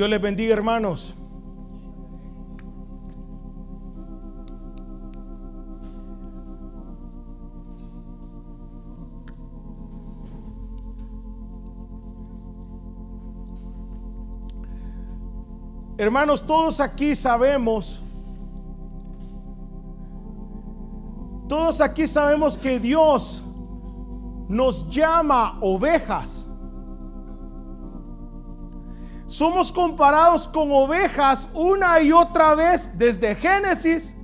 Dios les bendiga, hermanos. Hermanos, todos aquí sabemos, todos aquí sabemos que Dios nos llama ovejas. Somos comparados con ovejas una y otra vez desde Génesis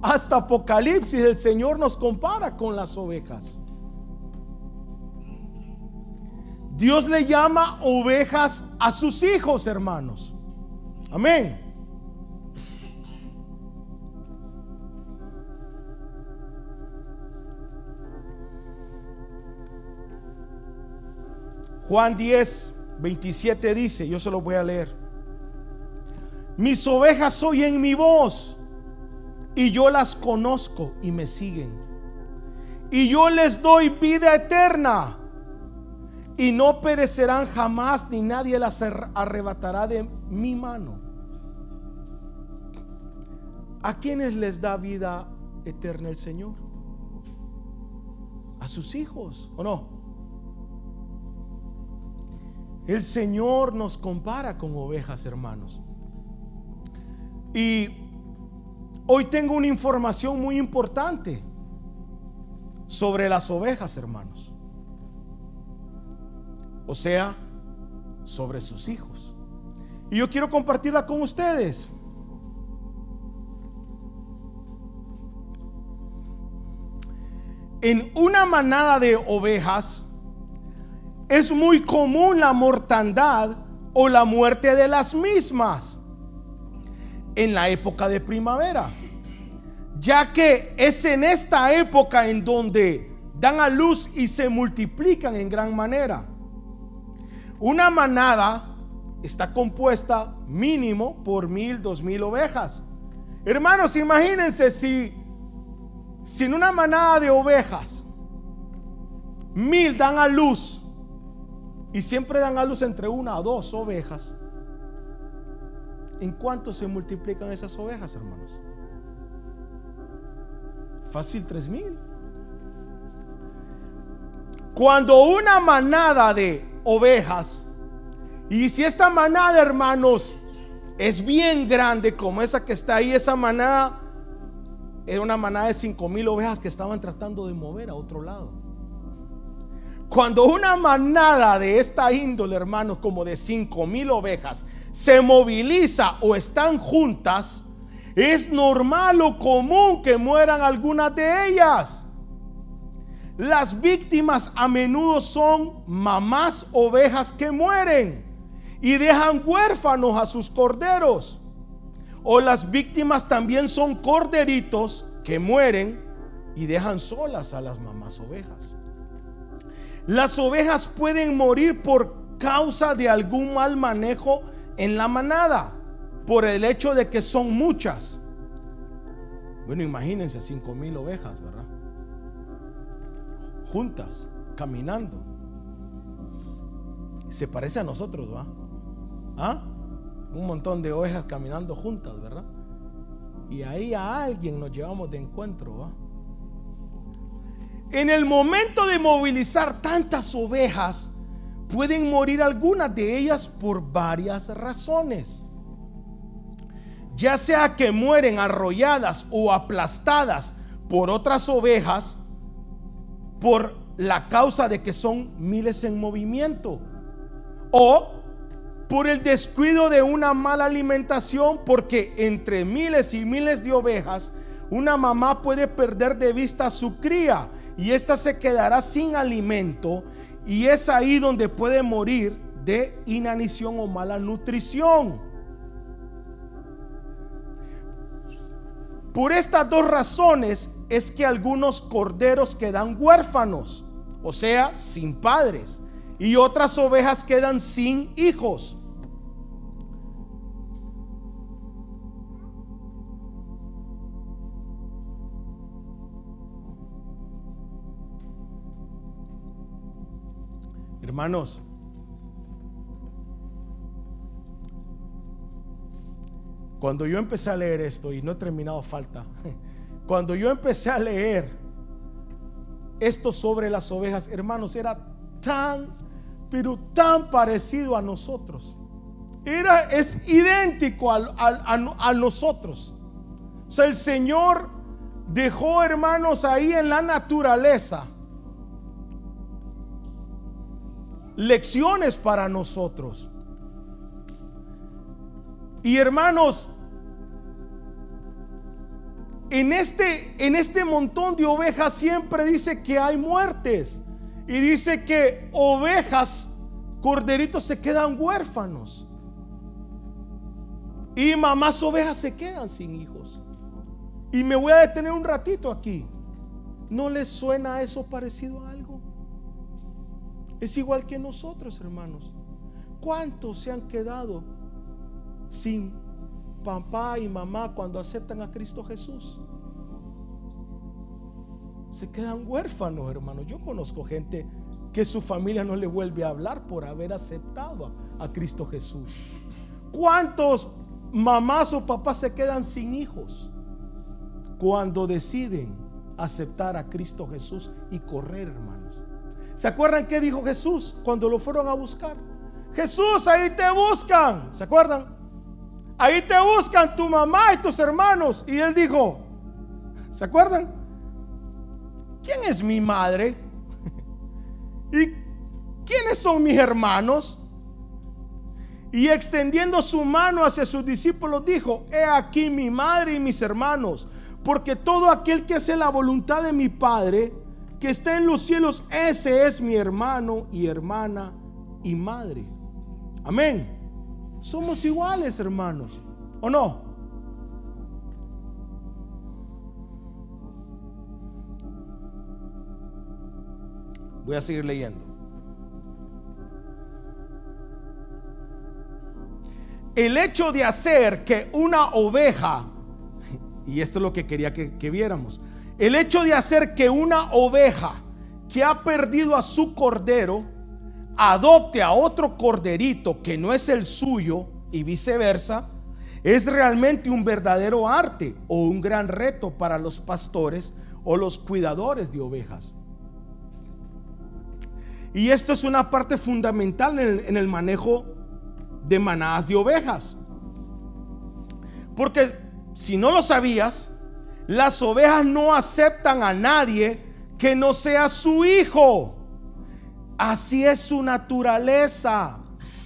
hasta Apocalipsis. El Señor nos compara con las ovejas. Dios le llama ovejas a sus hijos, hermanos. Amén. Juan 10, 27 dice, yo se lo voy a leer. Mis ovejas oyen mi voz y yo las conozco y me siguen. Y yo les doy vida eterna y no perecerán jamás ni nadie las arrebatará de mi mano. ¿A quienes les da vida eterna el Señor? A sus hijos, ¿o no? El Señor nos compara con ovejas, hermanos. Y hoy tengo una información muy importante sobre las ovejas, hermanos o sea, sobre sus hijos. Y yo quiero compartirla con ustedes. En una manada de ovejas es muy común la mortandad o la muerte de las mismas en la época de primavera, ya que es en esta época en donde dan a luz y se multiplican en gran manera. Una manada está compuesta mínimo por mil, dos mil ovejas. Hermanos, imagínense si, sin una manada de ovejas, mil dan a luz y siempre dan a luz entre una o dos ovejas. ¿En cuánto se multiplican esas ovejas, hermanos? Fácil tres mil. Cuando una manada de ovejas. Y si esta manada, hermanos, es bien grande como esa que está ahí, esa manada era una manada de cinco mil ovejas que estaban tratando de mover a otro lado. Cuando una manada de esta índole, hermanos, como de cinco mil ovejas, se moviliza o están juntas, es normal o común que mueran algunas de ellas. Las víctimas a menudo son mamás ovejas que mueren y dejan huérfanos a sus corderos. O las víctimas también son corderitos que mueren y dejan solas a las mamás ovejas. Las ovejas pueden morir por causa de algún mal manejo en la manada, por el hecho de que son muchas. Bueno, imagínense cinco mil ovejas, ¿verdad? juntas, caminando. Se parece a nosotros, ¿va? ¿Ah? Un montón de ovejas caminando juntas, ¿verdad? Y ahí a alguien nos llevamos de encuentro, ¿va? En el momento de movilizar tantas ovejas, pueden morir algunas de ellas por varias razones. Ya sea que mueren arrolladas o aplastadas por otras ovejas, por la causa de que son miles en movimiento. O por el descuido de una mala alimentación, porque entre miles y miles de ovejas, una mamá puede perder de vista a su cría y ésta se quedará sin alimento y es ahí donde puede morir de inanición o mala nutrición. Por estas dos razones es que algunos corderos quedan huérfanos, o sea, sin padres, y otras ovejas quedan sin hijos. Hermanos, Cuando yo empecé a leer esto, y no he terminado falta, cuando yo empecé a leer esto sobre las ovejas, hermanos, era tan, pero tan parecido a nosotros. Era, es idéntico a, a nosotros. O sea, el Señor dejó, hermanos, ahí en la naturaleza lecciones para nosotros. Y hermanos, en este, en este montón de ovejas siempre dice que hay muertes. Y dice que ovejas, corderitos se quedan huérfanos. Y mamás ovejas se quedan sin hijos. Y me voy a detener un ratito aquí. ¿No les suena eso parecido a algo? Es igual que nosotros, hermanos. ¿Cuántos se han quedado sin papá y mamá cuando aceptan a Cristo Jesús. Se quedan huérfanos, hermano. Yo conozco gente que su familia no le vuelve a hablar por haber aceptado a, Cristo Jesús. ¿Cuántos mamás o papás se quedan sin hijos cuando deciden aceptar a Cristo Jesús y correr, hermanos? ¿Se acuerdan qué dijo Jesús cuando lo fueron a buscar? Jesús, ahí te buscan. ¿Se acuerdan? Ahí te buscan tu mamá y tus hermanos. Y él dijo, ¿se acuerdan? ¿Quién es mi madre? ¿Y quiénes son mis hermanos? Y extendiendo su mano hacia sus discípulos dijo, he aquí mi madre y mis hermanos, porque todo aquel que hace la voluntad de mi Padre, que está en los cielos, ese es mi hermano y hermana y madre. Amén. Somos iguales, hermanos. ¿O no? Voy a seguir leyendo. El hecho de hacer que una oveja, y esto es lo que quería que, viéramos, el hecho de hacer que una oveja que ha perdido a su cordero, adopte a otro corderito que no es el suyo y viceversa, es realmente un verdadero arte o un gran reto para los pastores o los cuidadores de ovejas. Y esto es una parte fundamental en el, manejo de manadas de ovejas. Porque si no lo sabías, las ovejas no aceptan a nadie que no sea su hijo. Así es su naturaleza.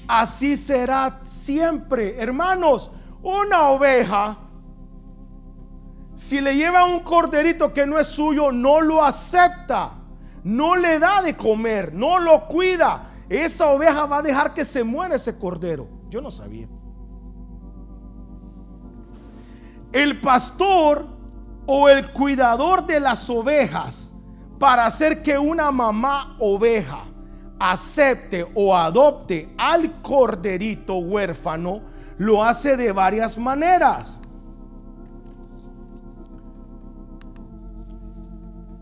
Así será siempre. Hermanos, una oveja, si le lleva un corderito que no es suyo, no lo acepta. No le da de comer, no lo cuida. Esa oveja va a dejar que se muera ese cordero. Yo no sabía. El pastor o el cuidador de las ovejas para hacer que una mamá oveja acepte o adopte al corderito huérfano, lo hace de varias maneras.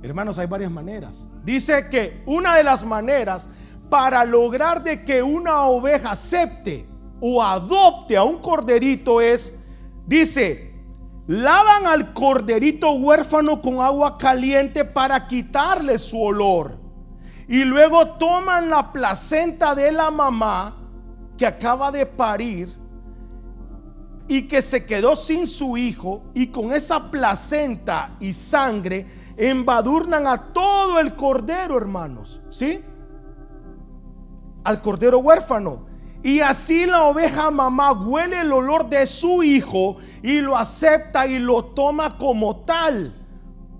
Hermanos, hay varias maneras. Dice que una de las maneras para lograr de que una oveja acepte o adopte a un corderito es, dice, lavan al corderito huérfano con agua caliente para quitarle su olor y luego toman la placenta de la mamá que acaba de parir y que se quedó sin su hijo y con esa placenta y sangre embadurnan a todo el cordero, hermanos, ¿sí? Al cordero huérfano. Y así la oveja mamá huele el olor de su hijo y lo acepta y lo toma como tal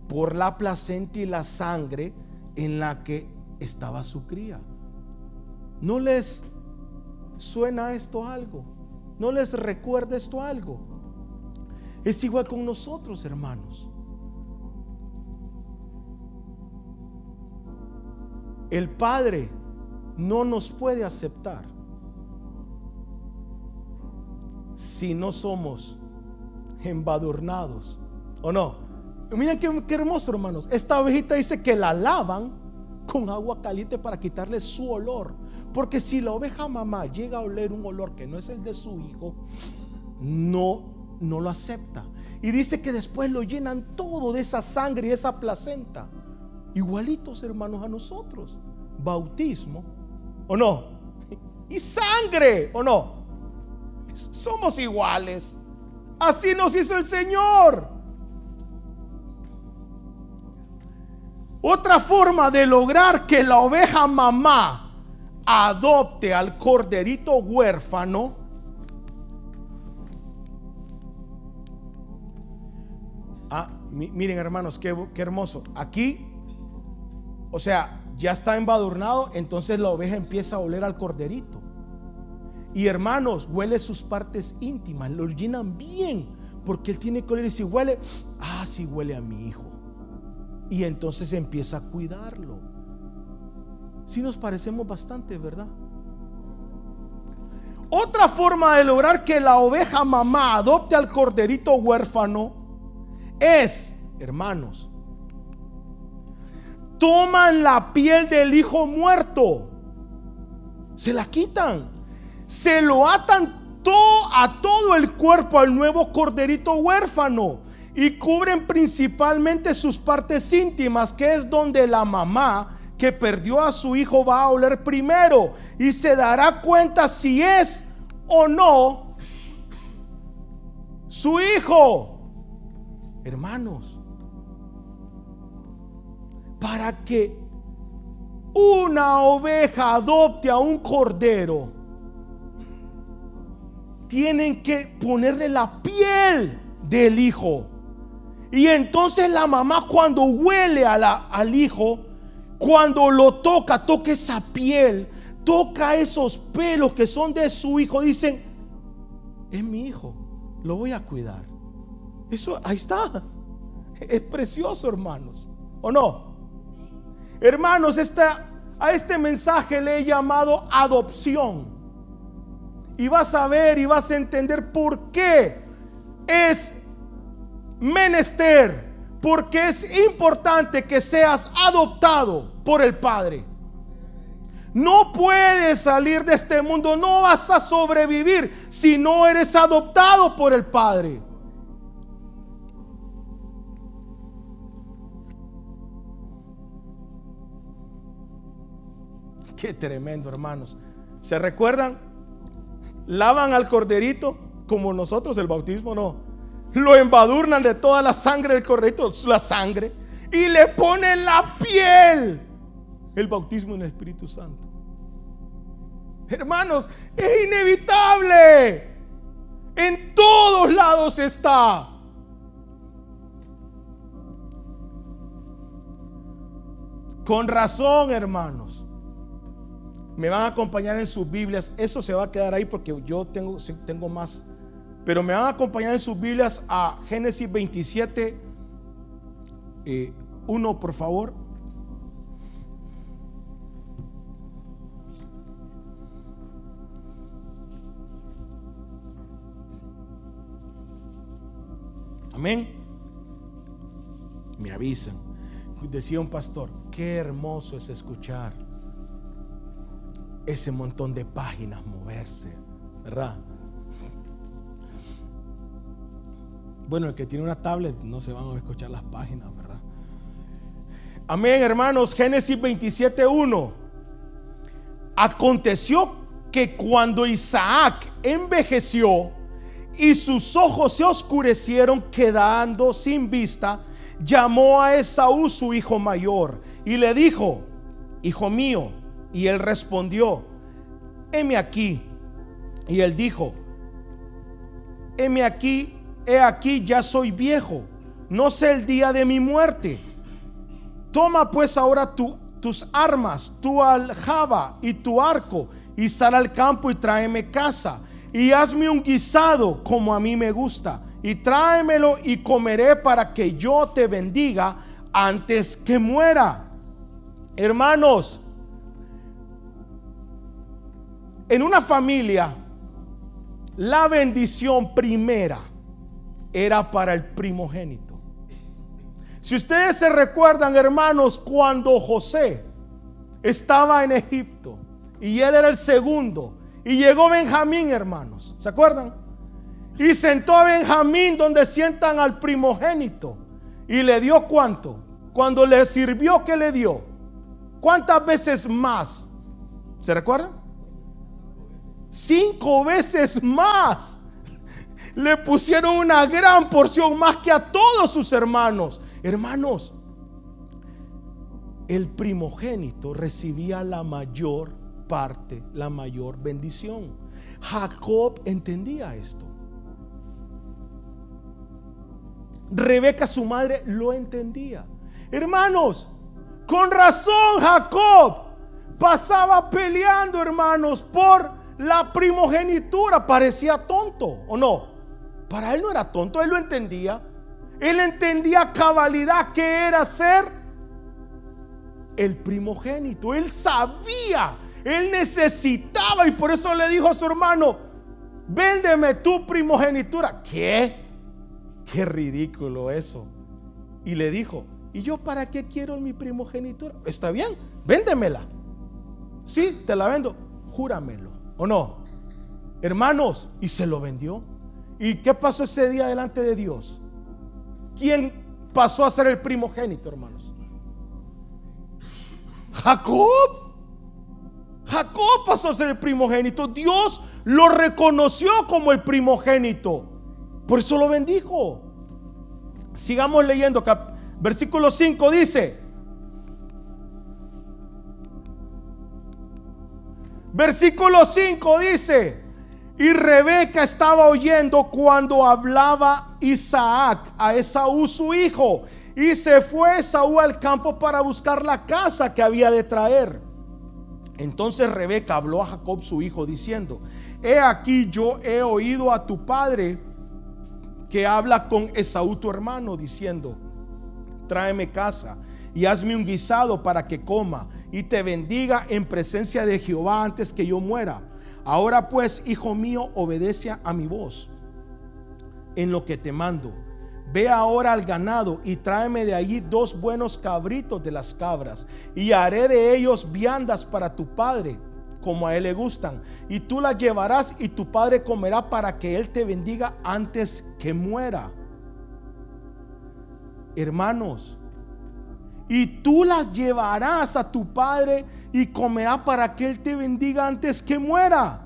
por la placenta y la sangre en la que estaba su cría. ¿No les suena esto algo? ¿No les recuerda esto algo? Es igual con nosotros, hermanos. El Padre no nos puede aceptar si no somos embadurnados. ¿O no? Miren qué, hermoso, hermanos. Esta ovejita dice que la lavan con agua caliente para quitarle su olor. Porque si la oveja mamá llega a oler un olor que no es el de su hijo, no no lo acepta. Y dice que después lo llenan todo de esa sangre y esa placenta. Igualitos, hermanos, a nosotros. Bautismo, ¿o no? Y sangre, ¿o no? Somos iguales. Así nos hizo el Señor. Otra forma de lograr que la oveja mamá adopte al corderito huérfano Ah, miren hermanos, qué, qué, hermoso. Aquí, o sea, ya está embadurnado, entonces la oveja empieza a oler al corderito. Y hermanos, huele sus partes íntimas, lo llenan bien, porque él tiene oler y si huele, ah, sí huele a mi hijo. Y entonces empieza a cuidarlo. Si nos parecemos bastante, ¿verdad? Otra forma de lograr que la oveja mamá adopte al corderito huérfano es, hermanos, toman la piel del hijo muerto, se la quitan, se lo atan a todo el cuerpo al nuevo corderito huérfano y cubren principalmente sus partes íntimas, que es donde la mamá que perdió a su hijo va a oler primero y se dará cuenta si es o no su hijo. Hermanos, para que una oveja adopte a un cordero, tienen que ponerle la piel del hijo. Y entonces la mamá cuando huele al hijo, cuando lo toca, toca esa piel, toca esos pelos que son de su hijo, dicen, es mi hijo, lo voy a cuidar. Eso ahí está. Es precioso, hermanos. ¿O no? Hermanos, esta, a este mensaje le he llamado adopción. Y vas a ver y vas a entender por qué es menester, porque es importante que seas adoptado por el Padre. No puedes salir de este mundo, no vas a sobrevivir si no eres adoptado por el Padre. Qué tremendo, hermanos. ¿Se recuerdan? Lavan al corderito como nosotros el bautismo no. Lo embadurnan de toda la sangre del corderito, la sangre, y le ponen la piel. El bautismo en el Espíritu Santo. Hermanos, es inevitable. En todos lados está. Con razón, hermanos me van a acompañar en sus Biblias. Eso se va a quedar ahí porque yo tengo, tengo más. Pero me van a acompañar en sus Biblias a Génesis 27, 1, eh, por favor. Amén. Me avisan. Decía un pastor, qué hermoso es escuchar ese montón de páginas moverse, ¿verdad? Bueno, el que tiene una tablet no se van a escuchar las páginas, ¿verdad? Amén, hermanos. Génesis 27.1. Aconteció que cuando Isaac envejeció y sus ojos se oscurecieron quedando sin vista, llamó a Esaú su hijo mayor y le dijo, hijo mío, y él respondió, heme aquí. Y él dijo, heme aquí, he aquí, ya soy viejo, no sé el día de mi muerte. Toma pues ahora tus armas, tu aljaba y tu arco, y sal al campo y tráeme casa, y hazme un guisado como a mí me gusta, y tráemelo y comeré para que yo te bendiga antes que muera. Hermanos, en una familia, la bendición primera era para el primogénito. Si ustedes se recuerdan, hermanos, cuando José estaba en Egipto y él era el segundo y llegó Benjamín, hermanos, ¿se acuerdan? Y sentó a Benjamín donde sientan al primogénito. Y le dio cuánto. Cuando le sirvió, ¿qué le dio? ¿Cuántas veces más? ¿Se recuerdan? Cinco veces más. Le pusieron una gran porción más que a todos sus hermanos. Hermanos, el primogénito recibía la mayor parte, la mayor bendición. Jacob entendía esto. Rebeca, su madre, lo entendía. Hermanos, con razón Jacob pasaba peleando, hermanos, por la primogenitura. Parecía tonto, ¿o no? Para él no era tonto, él lo entendía. Él entendía cabalidad que era ser el primogénito. Él sabía, él necesitaba y por eso le dijo a su hermano, véndeme tu primogenitura. ¿Qué? Qué ridículo eso. Y le dijo, ¿y yo para qué quiero mi primogenitura? Está bien, véndemela. Sí, te la vendo. Júramelo, ¿o no? Hermanos, y se lo vendió. ¿Y qué pasó ese día delante de Dios? ¿Quién pasó a ser el primogénito, hermanos? Jacob. Jacob pasó a ser el primogénito. Dios lo reconoció como el primogénito. Por eso lo bendijo. Sigamos leyendo. Versículo 5 dice. Versículo 5 dice. Y Rebeca estaba oyendo cuando hablaba Isaac a Esaú su hijo. Y se fue Esaú al campo para buscar la casa que había de traer. Entonces Rebeca habló a Jacob su hijo diciendo, he aquí yo he oído a tu padre que habla con Esaú tu hermano diciendo, tráeme casa y hazme un guisado para que coma y te bendiga en presencia de Jehová antes que yo muera. Ahora pues, hijo mío, obedece a mi voz en lo que te mando. Ve ahora al ganado y tráeme de allí dos buenos cabritos de las cabras y haré de ellos viandas para tu padre como a él le gustan. Y tú las llevarás y tu padre comerá para que él te bendiga antes que muera. Hermanos, y tú las llevarás a tu padre y comerá para que él te bendiga antes que muera.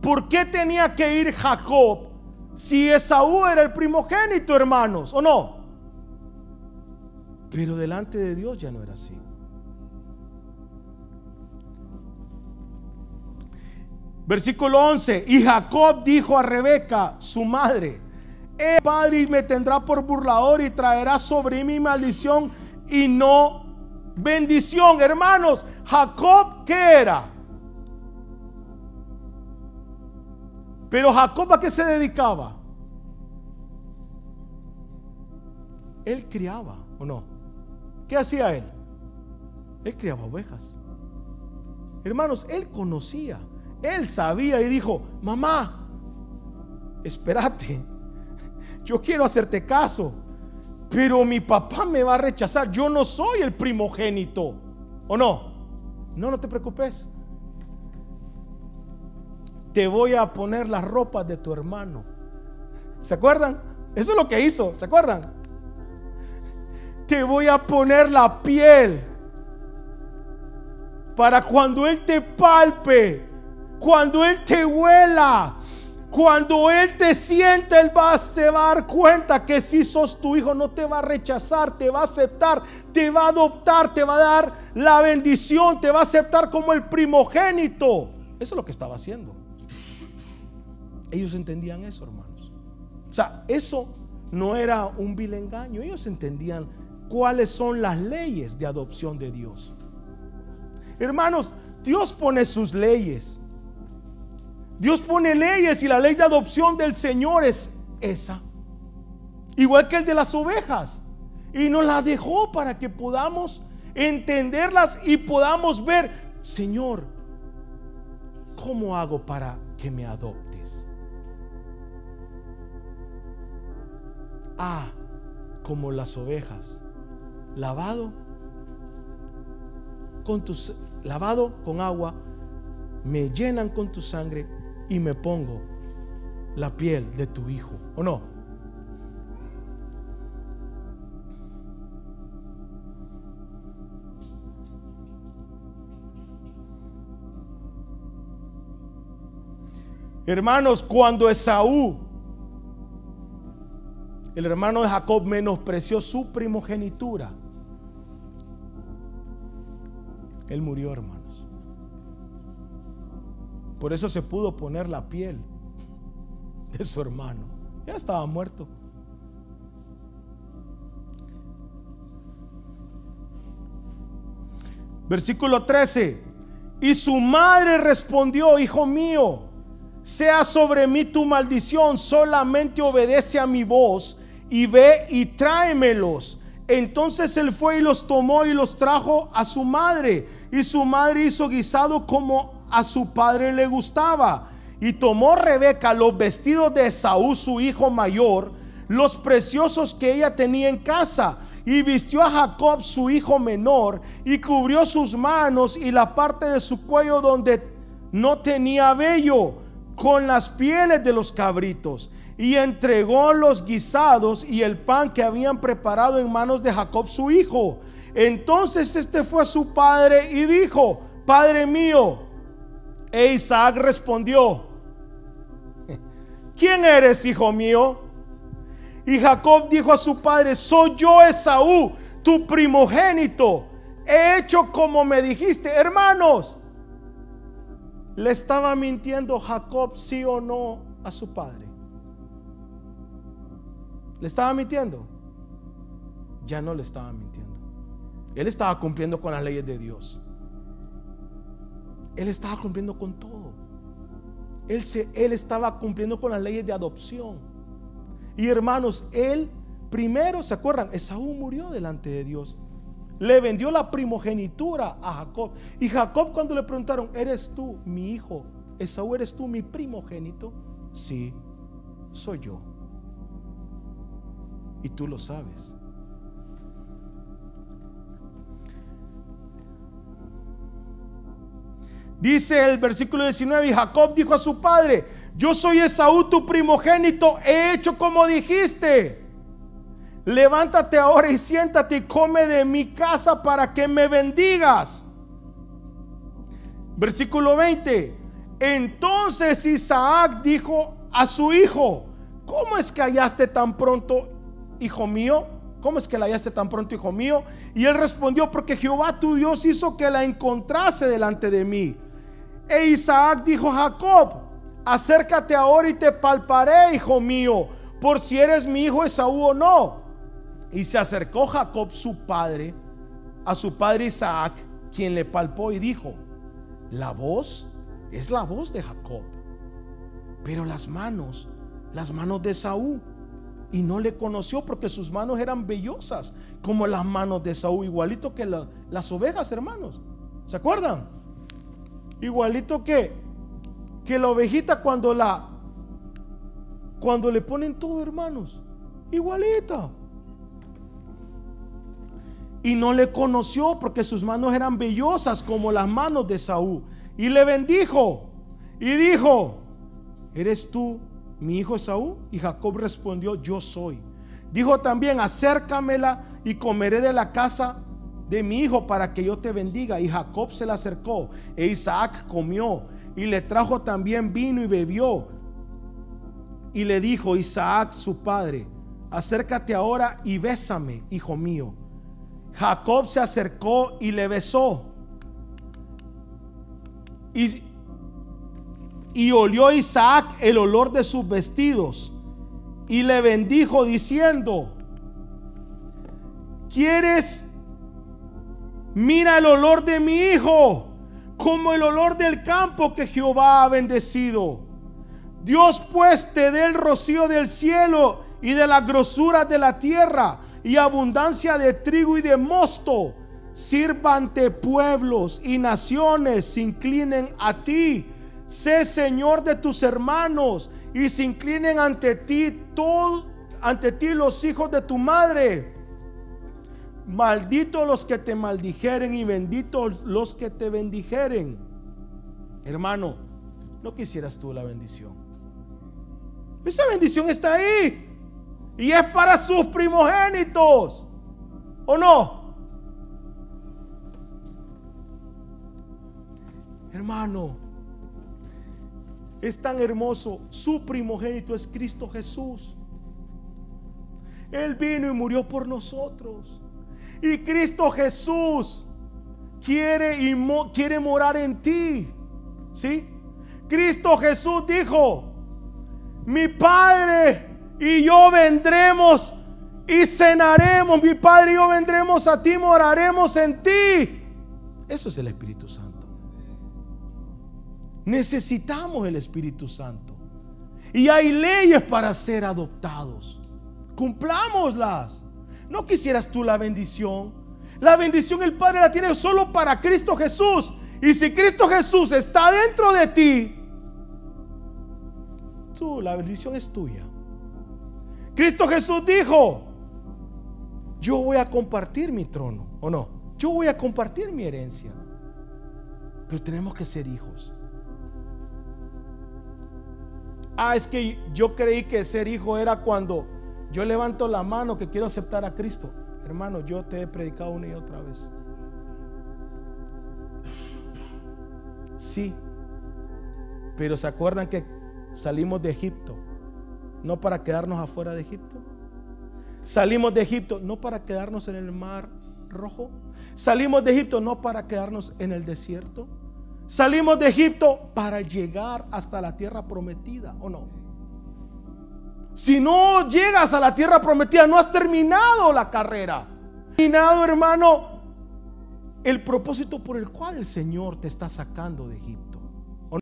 ¿Por qué tenía que ir Jacob si Esaú era el primogénito, hermanos? ¿O no? Pero delante de Dios ya no era así. Versículo 11. Y Jacob dijo a Rebeca, su madre, el padre me tendrá por burlador y traerá sobre mí maldición y no bendición. Hermanos, Jacob, ¿qué era? Pero Jacob a qué se dedicaba? Él criaba, ¿o no? ¿Qué hacía él? Él criaba ovejas. Hermanos, él conocía él sabía y dijo, mamá, espérate, yo quiero hacerte caso, pero mi papá me va a rechazar, yo no soy el primogénito, ¿o no? No, no te preocupes. Te voy a poner las ropas de tu hermano. ¿Se acuerdan? Eso es lo que hizo, ¿se acuerdan? Te voy a poner la piel para cuando Él te palpe cuando Él te huela, cuando Él te siente, Él va, se va a dar cuenta que si sos tu hijo no te va a rechazar, te va a aceptar, te va a adoptar, te va a dar la bendición, te va a aceptar como el primogénito. Eso es lo que estaba haciendo. Ellos entendían eso, hermanos. O sea, eso no era un vil engaño. Ellos entendían cuáles son las leyes de adopción de Dios. Hermanos, Dios pone sus leyes. Dios pone leyes y la ley de adopción del Señor es esa. Igual que el de las ovejas. Y nos la dejó para que podamos entenderlas y podamos ver, Señor, ¿cómo hago para que me adoptes? Ah, como las ovejas, lavado con tus lavado con agua, me llenan con tu sangre y me pongo la piel de tu hijo, ¿o no? Hermanos, cuando Esaú, el hermano de Jacob, menospreció su primogenitura, él murió, hermanos. Por eso se pudo poner la piel de su hermano. Ya estaba muerto. Versículo 13. Y su madre respondió, hijo mío, sea sobre mí tu maldición, solamente obedece a mi voz y ve y tráemelos. Entonces él fue y los tomó y los trajo a su madre. Y su madre hizo guisado como a su padre le gustaba. Y tomó Rebeca los vestidos de Saúl, su hijo mayor, los preciosos que ella tenía en casa. Y vistió a Jacob, su hijo menor, y cubrió sus manos y la parte de su cuello donde no tenía vello con las pieles de los cabritos y entregó los guisados y el pan que habían preparado en manos de Jacob su hijo. Entonces este fue a su padre y dijo, Padre mío. E Isaac respondió, ¿quién eres, hijo mío? Y Jacob dijo a su padre, soy yo Esaú, tu primogénito. He hecho como me dijiste, hermanos. ¿Le estaba mintiendo Jacob sí o no a su padre? ¿Le estaba mintiendo? Ya no le estaba mintiendo. Él estaba cumpliendo con las leyes de Dios. Él estaba cumpliendo con todo. Él, se, él estaba cumpliendo con las leyes de adopción. Y hermanos, él primero, ¿se acuerdan? Esaú murió delante de Dios le vendió la primogenitura a Jacob. Y Jacob cuando le preguntaron, ¿eres tú mi hijo? Esaú, ¿eres tú mi primogénito? Sí, soy yo. Y tú lo sabes. Dice el versículo 19, y Jacob dijo a su padre, yo soy Esaú tu primogénito, he hecho como dijiste levántate ahora y siéntate y come de mi casa para que me bendigas. Versículo 20. Entonces Isaac dijo a su hijo, ¿cómo es que hallaste tan pronto, hijo mío? ¿Cómo es que la hallaste tan pronto, hijo mío? Y él respondió, porque Jehová tu Dios hizo que la encontrase delante de mí. E Isaac dijo a Jacob, acércate ahora y te palparé, hijo mío, por si eres mi hijo Esaú o no. Y se acercó Jacob, su padre, a su padre Isaac, quien le palpó y dijo, la voz es la voz de Jacob, pero las manos, las manos de Saúl. Y no le conoció porque sus manos eran vellosas, como las manos de Saúl, igualito que las ovejas, hermanos. ¿Se acuerdan? Igualito que, que la ovejita cuando la, cuando le ponen todo, hermanos. Igualita y no le conoció porque sus manos eran vellosas como las manos de Saúl. Y le bendijo y dijo, ¿eres tú mi hijo Saúl? Y Jacob respondió, yo soy. Dijo también, acércamela y comeré de la casa de mi hijo para que yo te bendiga. Y Jacob se le acercó e Isaac comió y le trajo también vino y bebió. Y le dijo Isaac su padre, acércate ahora y bésame, hijo mío. Jacob se acercó y le besó. Y, y olió Isaac el olor de sus vestidos y le bendijo diciendo, ¿quieres? Mira el olor de mi hijo, como el olor del campo que Jehová ha bendecido. Dios pues te dé el rocío del cielo y de las grosuras de la tierra y abundancia de trigo y de mosto. Sirvante pueblos y naciones se inclinen a ti. Sé Señor de tus hermanos y se inclinen ante ti todo, ante ti los hijos de tu madre. Malditos los que te maldijeren y benditos los que te bendijeren. Hermano, ¿no quisieras tú la bendición? Esa bendición está ahí. Y es para sus primogénitos. ¿O no? Hermano, es tan hermoso. Su primogénito es Cristo Jesús. Él vino y murió por nosotros. Y Cristo Jesús quiere, quiere morar en ti. ¿Sí? Cristo Jesús dijo, mi Padre y yo vendremos y cenaremos. Mi Padre y yo vendremos a ti, moraremos en ti. Eso es el Espíritu Santo. Necesitamos el Espíritu Santo. Y hay leyes para ser adoptados. Cumplámoslas. ¿No quisieras tú la bendición? La bendición el Padre la tiene solo para Cristo Jesús. Y si Cristo Jesús está dentro de ti, tú, la bendición es tuya. Cristo Jesús dijo, yo voy a compartir mi trono, ¿o no? Yo voy a compartir mi herencia. Pero tenemos que ser hijos. Ah, es que yo creí que ser hijo era cuando yo levanto la mano que quiero aceptar a Cristo. Hermano, yo te he predicado una y otra vez. Sí. Pero ¿se acuerdan que salimos de Egipto? No para quedarnos afuera de Egipto. Salimos de Egipto no para quedarnos en el mar rojo. Salimos de Egipto no para quedarnos en el desierto. Salimos de Egipto para llegar hasta la tierra prometida, ¿o no? Si no llegas a la tierra prometida, no has terminado la carrera. Terminado, hermano, el propósito por el cual el Señor te está sacando de Egipto.